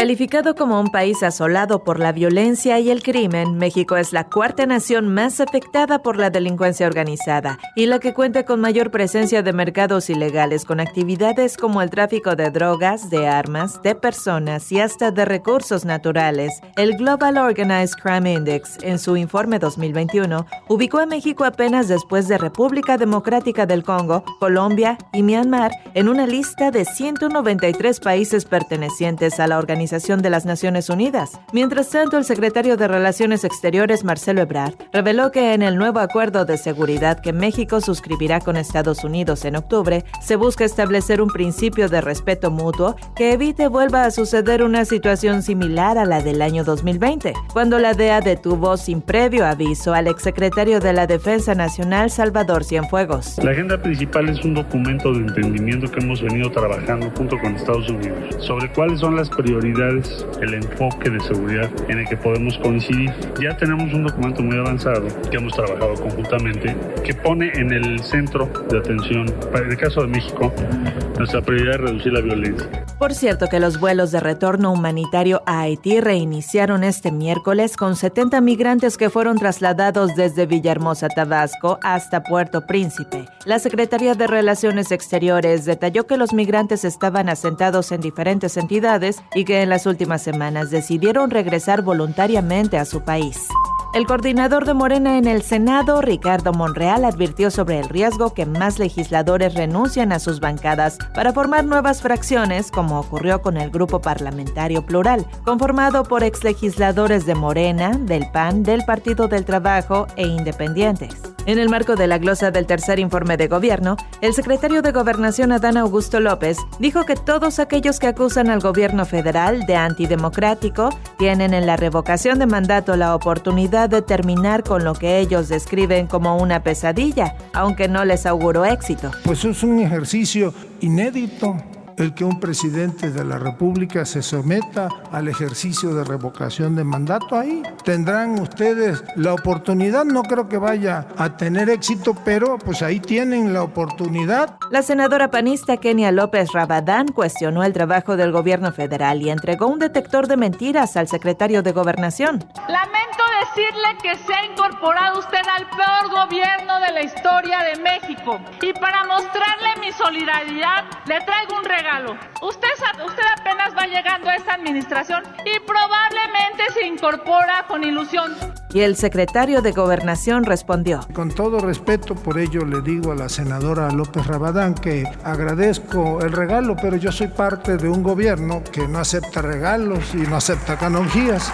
Calificado como un país asolado por la violencia y el crimen, México es la cuarta nación más afectada por la delincuencia organizada y la que cuenta con mayor presencia de mercados ilegales con actividades como el tráfico de drogas, de armas, de personas y hasta de recursos naturales. El Global Organized Crime Index, en su informe 2021, ubicó a México apenas después de República Democrática del Congo, Colombia y Myanmar en una lista de 193 países pertenecientes a la organización de las Naciones Unidas. Mientras tanto, el secretario de Relaciones Exteriores, Marcelo Ebrard, reveló que en el nuevo acuerdo de seguridad que México suscribirá con Estados Unidos en octubre, se busca establecer un principio de respeto mutuo que evite vuelva a suceder una situación similar a la del año 2020, cuando la DEA detuvo sin previo aviso al exsecretario de la Defensa Nacional, Salvador Cienfuegos. La agenda principal es un documento de entendimiento que hemos venido trabajando junto con Estados Unidos sobre cuáles son las prioridades el enfoque de seguridad en el que podemos coincidir. Ya tenemos un documento muy avanzado que hemos trabajado conjuntamente que pone en el centro de atención, para el caso de México, nuestra prioridad es reducir la violencia. Por cierto que los vuelos de retorno humanitario a Haití reiniciaron este miércoles con 70 migrantes que fueron trasladados desde Villahermosa, Tabasco, hasta Puerto Príncipe. La Secretaría de Relaciones Exteriores detalló que los migrantes estaban asentados en diferentes entidades y que en las últimas semanas decidieron regresar voluntariamente a su país. El coordinador de Morena en el Senado, Ricardo Monreal, advirtió sobre el riesgo que más legisladores renuncien a sus bancadas para formar nuevas fracciones, como ocurrió con el Grupo Parlamentario Plural, conformado por exlegisladores de Morena, del PAN, del Partido del Trabajo e independientes. En el marco de la glosa del tercer informe de gobierno, el secretario de Gobernación Adán Augusto López dijo que todos aquellos que acusan al gobierno federal de antidemocrático tienen en la revocación de mandato la oportunidad de terminar con lo que ellos describen como una pesadilla, aunque no les auguró éxito. Pues es un ejercicio inédito el que un presidente de la República se someta al ejercicio de revocación de mandato. Ahí tendrán ustedes la oportunidad, no creo que vaya a tener éxito, pero pues ahí tienen la oportunidad. La senadora panista Kenia López Rabadán cuestionó el trabajo del gobierno federal y entregó un detector de mentiras al secretario de Gobernación. Lamento decirle que se ha incorporado usted al peor gobierno de la historia de México y para mostrarle mi solidaridad le traigo un regalo Usted, usted apenas va llegando a esta administración y probablemente se incorpora con ilusión. Y el secretario de Gobernación respondió. Con todo respeto, por ello le digo a la senadora López Rabadán que agradezco el regalo, pero yo soy parte de un gobierno que no acepta regalos y no acepta canonjías.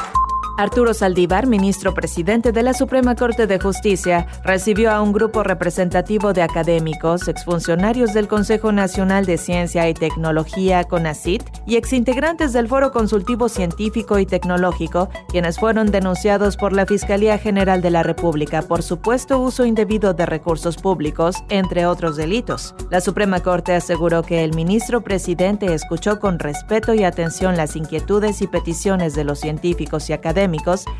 Arturo Saldívar, ministro presidente de la Suprema Corte de Justicia, recibió a un grupo representativo de académicos, exfuncionarios del Consejo Nacional de Ciencia y Tecnología, CONACIT, y exintegrantes del Foro Consultivo Científico y Tecnológico, quienes fueron denunciados por la Fiscalía General de la República por supuesto uso indebido de recursos públicos, entre otros delitos. La Suprema Corte aseguró que el ministro presidente escuchó con respeto y atención las inquietudes y peticiones de los científicos y académicos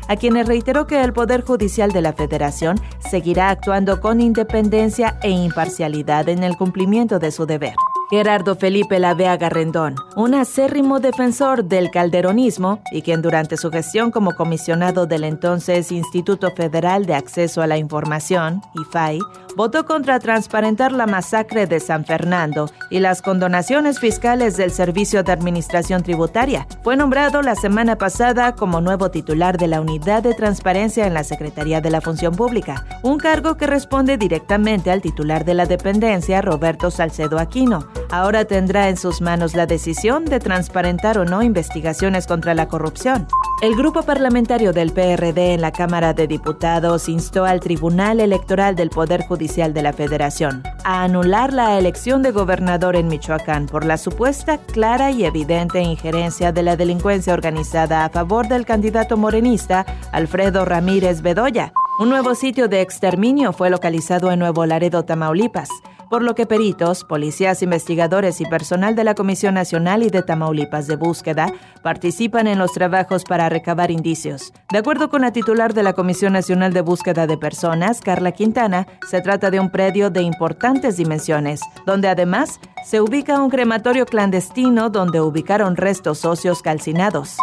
a quienes reiteró que el Poder Judicial de la Federación seguirá actuando con independencia e imparcialidad en el cumplimiento de su deber. Gerardo Felipe Laveaga Rendón, un acérrimo defensor del calderonismo y quien durante su gestión como comisionado del entonces Instituto Federal de Acceso a la Información, IFAI, votó contra transparentar la masacre de San Fernando y las condonaciones fiscales del Servicio de Administración Tributaria. Fue nombrado la semana pasada como nuevo titular de la Unidad de Transparencia en la Secretaría de la Función Pública, un cargo que responde directamente al titular de la dependencia, Roberto Salcedo Aquino ahora tendrá en sus manos la decisión de transparentar o no investigaciones contra la corrupción. El grupo parlamentario del PRD en la Cámara de Diputados instó al Tribunal Electoral del Poder Judicial de la Federación a anular la elección de gobernador en Michoacán por la supuesta clara y evidente injerencia de la delincuencia organizada a favor del candidato morenista Alfredo Ramírez Bedoya. Un nuevo sitio de exterminio fue localizado en Nuevo Laredo, Tamaulipas. Por lo que peritos, policías investigadores y personal de la Comisión Nacional y de Tamaulipas de Búsqueda participan en los trabajos para recabar indicios. De acuerdo con la titular de la Comisión Nacional de Búsqueda de Personas, Carla Quintana, se trata de un predio de importantes dimensiones, donde además se ubica un crematorio clandestino donde ubicaron restos óseos calcinados.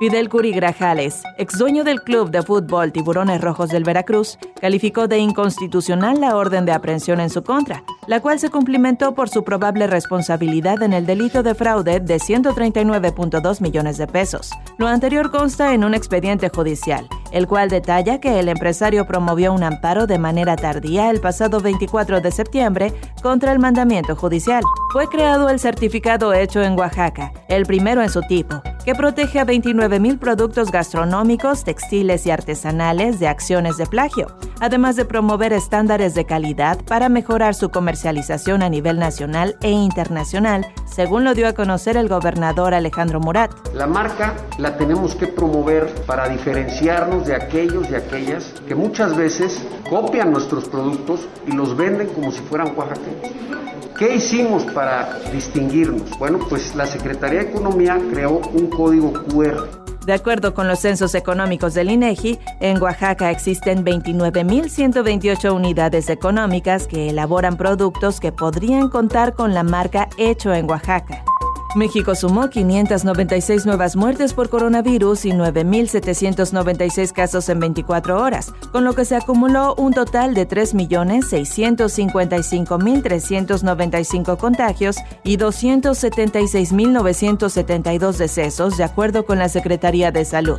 Fidel Curi Grajales, ex dueño del club de fútbol Tiburones Rojos del Veracruz, calificó de inconstitucional la orden de aprehensión en su contra, la cual se cumplimentó por su probable responsabilidad en el delito de fraude de 139.2 millones de pesos. Lo anterior consta en un expediente judicial, el cual detalla que el empresario promovió un amparo de manera tardía el pasado 24 de septiembre contra el mandamiento judicial. Fue creado el certificado hecho en Oaxaca, el primero en su tipo, que protege a 29.000 productos gastronómicos, textiles y artesanales de acciones de plagio, además de promover estándares de calidad para mejorar su comercialización a nivel nacional e internacional, según lo dio a conocer el gobernador Alejandro Murat. La marca la tenemos que promover para diferenciarnos de aquellos y aquellas que muchas veces copian nuestros productos y los venden como si fueran oaxaqueños. ¿Qué hicimos para distinguirnos? Bueno, pues la Secretaría de Economía creó un código QR. De acuerdo con los censos económicos del INEGI, en Oaxaca existen 29.128 unidades económicas que elaboran productos que podrían contar con la marca Hecho en Oaxaca. México sumó 596 nuevas muertes por coronavirus y 9.796 casos en 24 horas, con lo que se acumuló un total de 3.655.395 contagios y 276.972 decesos, de acuerdo con la Secretaría de Salud.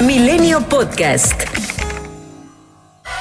Milenio Podcast.